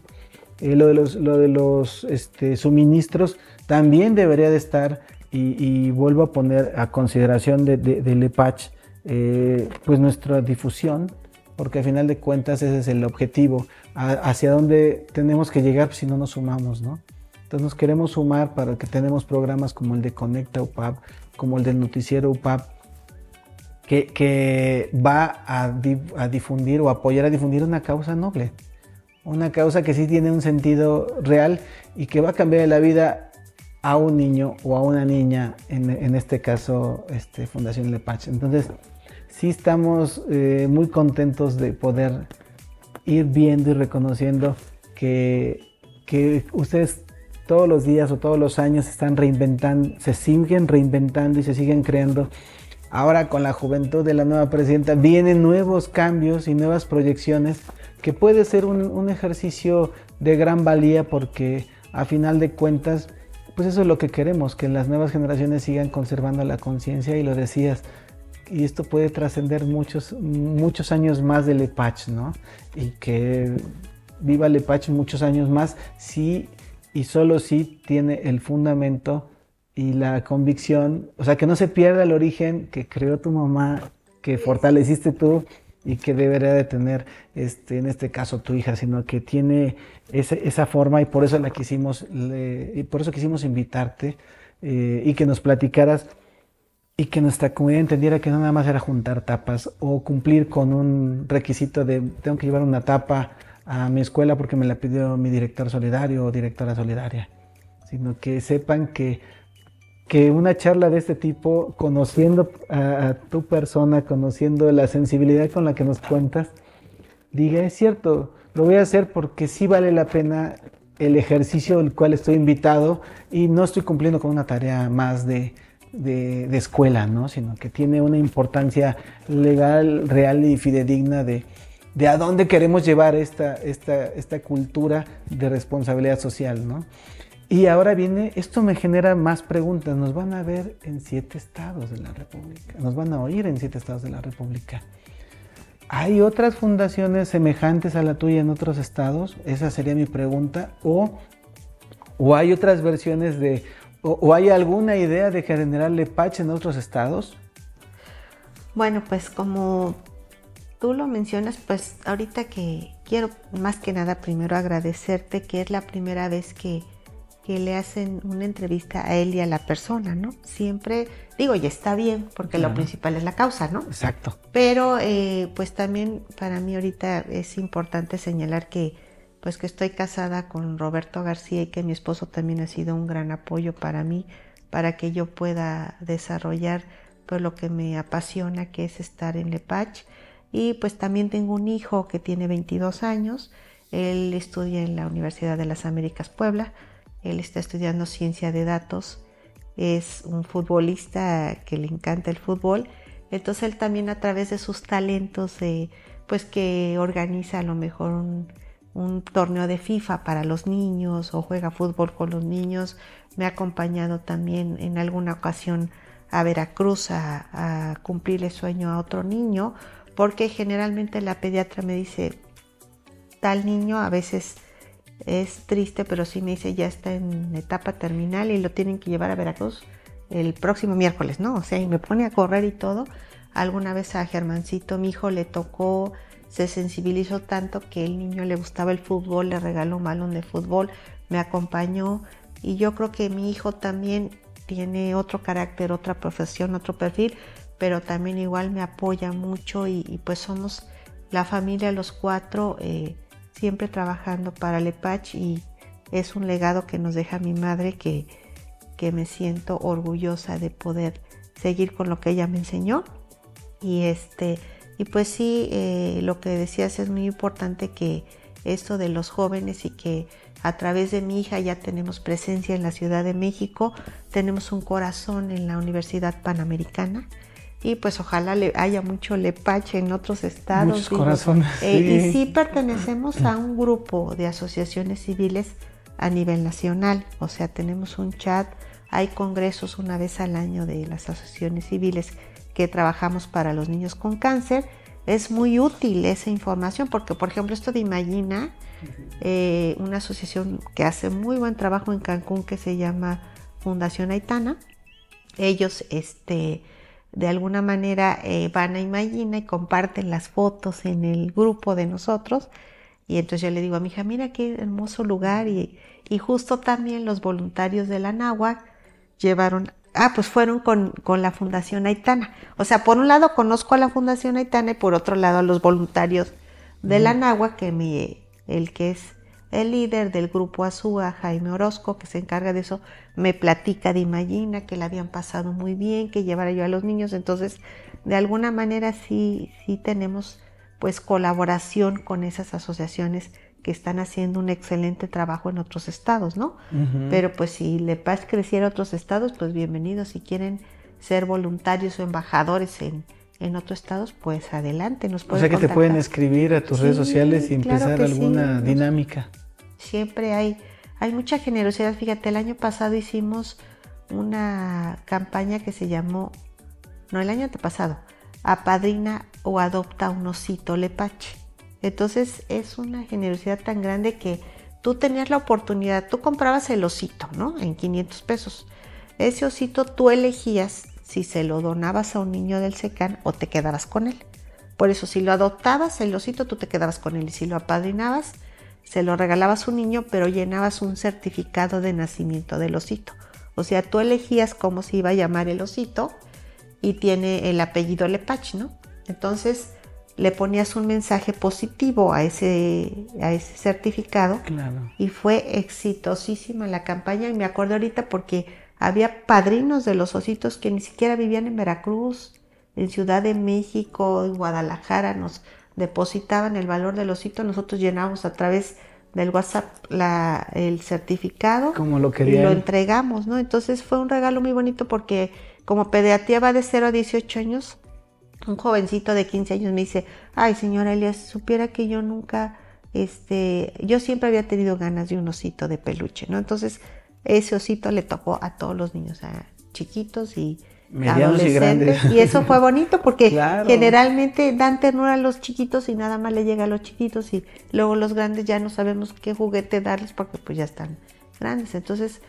[SPEAKER 2] Eh, lo de los, lo de los este, suministros también debería de estar y, vuelvo a poner a consideración de, de, de Lepach eh, pues nuestra difusión, porque al final de cuentas ese es el objetivo, hacia dónde tenemos que llegar si no nos sumamos, ¿no? Entonces nos queremos sumar para que tenemos programas como el de Conecta UPAP, como el del noticiero UPAP, que, va a, difundir o apoyar a difundir una causa noble, una causa que sí tiene un sentido real y que va a cambiar la vida a un niño o a una niña, en, este caso este, Fundación Lepach. Entonces, sí estamos eh, muy contentos de poder ir viendo y reconociendo que, que ustedes todos los días o todos los años están reinventando, se siguen reinventando y se siguen creando. Ahora con la juventud de la nueva presidenta vienen nuevos cambios y nuevas proyecciones que puede ser un, un ejercicio de gran valía porque a final de cuentas pues eso es lo que queremos, que las nuevas generaciones sigan conservando la conciencia y lo decías, y esto puede trascender muchos, muchos años más de Lepach, ¿no? Y que viva Lepach muchos años más, sí y solo si tiene el fundamento y la convicción, o sea, que no se pierda el origen que creó tu mamá, que fortaleciste tú y que debería de tener, este, en este caso, tu hija, sino que tiene esa, forma y por eso la quisimos, y por eso quisimos invitarte eh, y que nos platicaras y que nuestra comunidad entendiera que no nada más era juntar tapas o cumplir con un requisito de tengo que llevar una tapa a mi escuela porque me la pidió mi director solidario o directora solidaria, sino que sepan que que una charla de este tipo, conociendo a, tu persona, conociendo la sensibilidad con la que nos cuentas, diga, es cierto, lo voy a hacer porque sí vale la pena el ejercicio al cual estoy invitado y no estoy cumpliendo con una tarea más de, de, escuela, ¿no? sino que tiene una importancia legal, real y fidedigna de, de a dónde queremos llevar esta, esta, esta cultura de responsabilidad social. ¿no? Y ahora viene, esto me genera más preguntas. Nos van a ver en siete estados de la República, nos van a oír en siete estados de la República. ¿Hay otras fundaciones semejantes a la tuya en otros estados? Esa sería mi pregunta. ¿O, o hay otras versiones de, o, hay alguna idea de generar Lepach en otros estados?
[SPEAKER 3] Bueno, pues como tú lo mencionas, pues ahorita que quiero más que nada primero agradecerte que es la primera vez que que le hacen una entrevista a él y a la persona, ¿no? Siempre, digo, ya está bien, porque lo principal es la causa, ¿no?
[SPEAKER 2] Exacto.
[SPEAKER 3] Pero eh, pues también para mí ahorita es importante señalar que pues que estoy casada con Roberto García y que mi esposo también ha sido un gran apoyo para mí, para que yo pueda desarrollar pues lo que me apasiona, que es estar en Lepach. Y pues también tengo un hijo que tiene 22 años, él estudia en la Universidad de las Américas Puebla, él está estudiando ciencia de datos, es un futbolista que le encanta el fútbol, entonces él también a través de sus talentos, pues que organiza a lo mejor un, torneo de FIFA para los niños o juega fútbol con los niños, me ha acompañado también en alguna ocasión a Veracruz a, a cumplir el sueño a otro niño, porque generalmente la pediatra me dice, tal niño a veces es triste, pero sí me dice ya está en etapa terminal y lo tienen que llevar a Veracruz el próximo miércoles, ¿no? O sea, y me pone a correr y todo. Alguna vez a Germancito, mi hijo, le tocó, se sensibilizó tanto que el niño le gustaba el fútbol, le regaló un balón de fútbol, me acompañó y yo creo que mi hijo también tiene otro carácter, otra profesión, otro perfil, pero también igual me apoya mucho y, pues somos la familia, los cuatro. Eh, siempre trabajando para Lepach y es un legado que nos deja mi madre que, que me siento orgullosa de poder seguir con lo que ella me enseñó. Y este, y pues sí, eh, lo que decías es muy importante que esto de los jóvenes y que a través de mi hija ya tenemos presencia en la Ciudad de México, tenemos un corazón en la Universidad Panamericana y pues ojalá le haya mucho lepache en otros estados.
[SPEAKER 2] Muchos corazones.
[SPEAKER 3] Eh, y sí pertenecemos a un grupo de asociaciones civiles a nivel nacional, o sea, tenemos un chat, hay congresos una vez al año de las asociaciones civiles que trabajamos para los niños con cáncer. Es muy útil esa información porque, por ejemplo, esto de Imagina, eh, una asociación que hace muy buen trabajo en Cancún que se llama Fundación Aitana, ellos, este, de alguna manera eh, van a Imagina y comparten las fotos en el grupo de nosotros. Y entonces yo le digo a mi hija, mira qué hermoso lugar. Y, justo también los voluntarios de la Náhuac llevaron, ah, pues fueron con, con, la Fundación Aitana. O sea, por un lado conozco a la Fundación Aitana y por otro lado a los voluntarios de la Náhuac, que mi, el que es el líder del grupo Azúa, Jaime Orozco, que se encarga de eso, me platica de Imagina, que la habían pasado muy bien, que llevara yo a los niños. Entonces, de alguna manera sí, sí tenemos pues colaboración con esas asociaciones que están haciendo un excelente trabajo en otros estados, ¿no? Pero pues si Le Paz creciera a otros estados, pues bienvenidos. Si quieren ser voluntarios o embajadores en, en otros estados, pues adelante, nos pueden
[SPEAKER 2] O sea que te pueden escribir a tus redes sociales y empezar alguna dinámica.
[SPEAKER 3] Siempre hay, hay mucha generosidad. Fíjate, el año pasado hicimos una campaña que se llamó, no el año antepasado, apadrina o adopta un osito lepache. Entonces es una generosidad tan grande que tú tenías la oportunidad, tú comprabas el osito, ¿no? En 500 pesos. Ese osito tú elegías si se lo donabas a un niño del SECAN o te quedabas con él. Por eso, si lo adoptabas, el osito, tú te quedabas con él. Y si lo apadrinabas, se lo regalabas a un niño, pero llenabas un certificado de nacimiento del osito. O sea, tú elegías cómo se iba a llamar el osito y tiene el apellido Lepach, ¿no? Entonces le ponías un mensaje positivo a ese, a ese certificado y fue exitosísima la campaña. Y me acuerdo ahorita porque había padrinos de los ositos que ni siquiera vivían en Veracruz, en Ciudad de México, en Guadalajara, nos depositaban el valor del osito, nosotros llenábamos a través del WhatsApp la, el certificado
[SPEAKER 2] como lo
[SPEAKER 3] y lo entregamos, ¿no? Entonces fue un regalo muy bonito porque como pediatría va de 0 a 18 años, un jovencito de 15 años me dice, ay señora Elias, supiera que yo nunca, este, yo siempre había tenido ganas de un osito de peluche, ¿no? Entonces ese osito le tocó a todos los niños, a chiquitos y adolescentes. Y, eso fue (laughs) bonito porque generalmente dan ternura a los chiquitos y nada más le llega a los chiquitos y luego los grandes ya no sabemos qué juguete darles porque pues ya están grandes. Entonces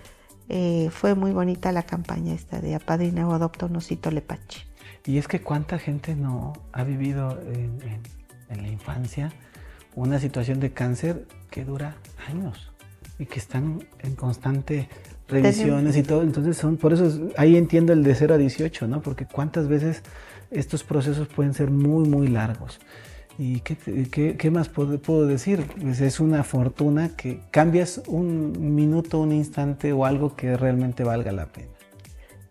[SPEAKER 3] eh, fue muy bonita la campaña esta de apadrina o adopta un osito lepache.
[SPEAKER 2] Y es que cuánta gente no ha vivido en la infancia una situación de cáncer que dura años y que están en constante revisiones y todo. Entonces, son por eso ahí entiendo el de 0 a 18, ¿no? Porque cuántas veces estos procesos pueden ser muy, muy largos. ¿Y qué, más puedo, puedo, decir? Pues es una fortuna que cambias un minuto, un instante o algo que realmente valga la pena.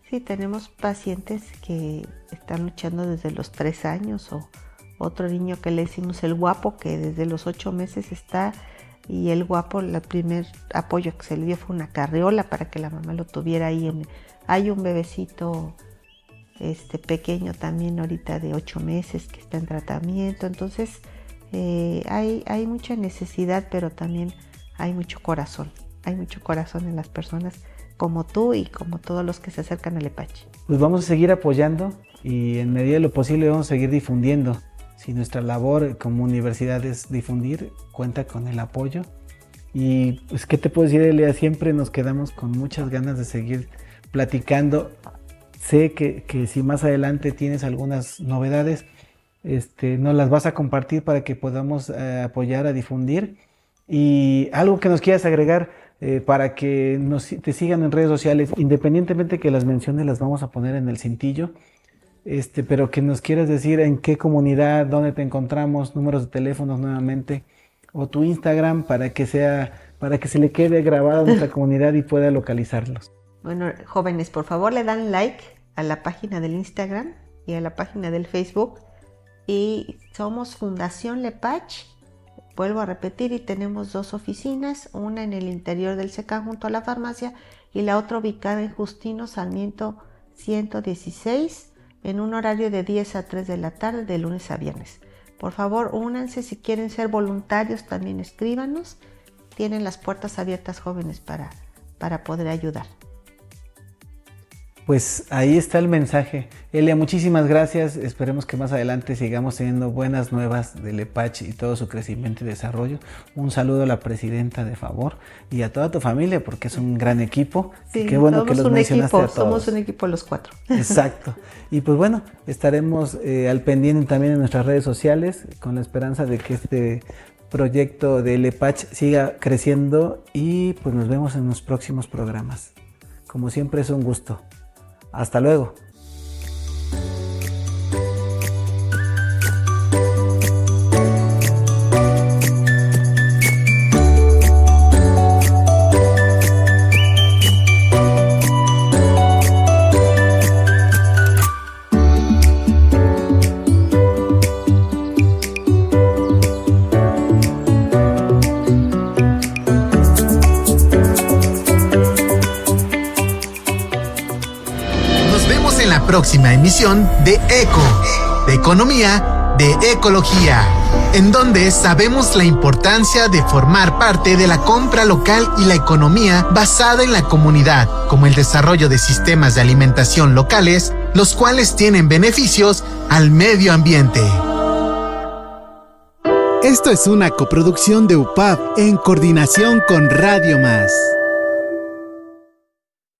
[SPEAKER 3] Sí, tenemos pacientes que están luchando desde los tres años o otro niño que le decimos el guapo que desde los ocho meses está y el guapo, el primer apoyo que se le dio fue una carriola para que la mamá lo tuviera ahí. hay un bebecito este, pequeño también ahorita de ocho meses que está en tratamiento, entonces eh, hay mucha necesidad, pero también hay mucho corazón, hay mucho corazón en las personas como tú y como todos los que se acercan al EPACH.
[SPEAKER 2] Pues vamos a seguir apoyando y en medida de lo posible vamos a seguir difundiendo. Si nuestra labor como universidad es difundir, cuenta con el apoyo. Y pues, ¿qué te puedo decir, Elia? Siempre nos quedamos con muchas ganas de seguir platicando. Sé que, que si más adelante tienes algunas novedades, este, nos las vas a compartir para que podamos eh, apoyar a difundir. Y algo que nos quieras agregar, eh, para que nos, te sigan en redes sociales, independientemente que las menciones las vamos a poner en el cintillo, este, pero que nos quieras decir en qué comunidad, dónde te encontramos, números de teléfonos nuevamente, o tu Instagram para que sea, para que se le quede grabado a nuestra (laughs) comunidad y pueda localizarlos.
[SPEAKER 3] Bueno, jóvenes, por favor le dan like a la página del Instagram y a la página del Facebook. Y somos Fundación Lepach Vuelvo a repetir y tenemos dos oficinas, una en el interior del SECA junto a la farmacia y la otra ubicada en Justino Sarmiento 116 en un horario de 10 a 3 de la tarde de lunes a viernes. Por favor, únanse si quieren ser voluntarios, también escríbanos. Tienen las puertas abiertas jóvenes para, para poder ayudar.
[SPEAKER 2] Pues ahí está el mensaje. Elia, muchísimas gracias. Esperemos que más adelante sigamos teniendo buenas nuevas del EPACH y todo su crecimiento y desarrollo. Un saludo a la presidenta de favor y a toda tu familia porque es un gran equipo.
[SPEAKER 3] Sí, Qué bueno que los un equipo, Somos un equipo los cuatro.
[SPEAKER 2] Exacto. Y pues bueno, estaremos eh, al pendiente también en nuestras redes sociales con la esperanza de que este proyecto del EPACH siga creciendo y pues nos vemos en los próximos programas. Como siempre es un gusto. Hasta luego.
[SPEAKER 1] Próxima emisión de ECO, de Economía, de Ecología, en donde sabemos la importancia de formar parte de la compra local y la economía basada en la comunidad, como el desarrollo de sistemas de alimentación locales, los cuales tienen beneficios al medio ambiente. Esto es una coproducción de UPAP en coordinación con Radio Más.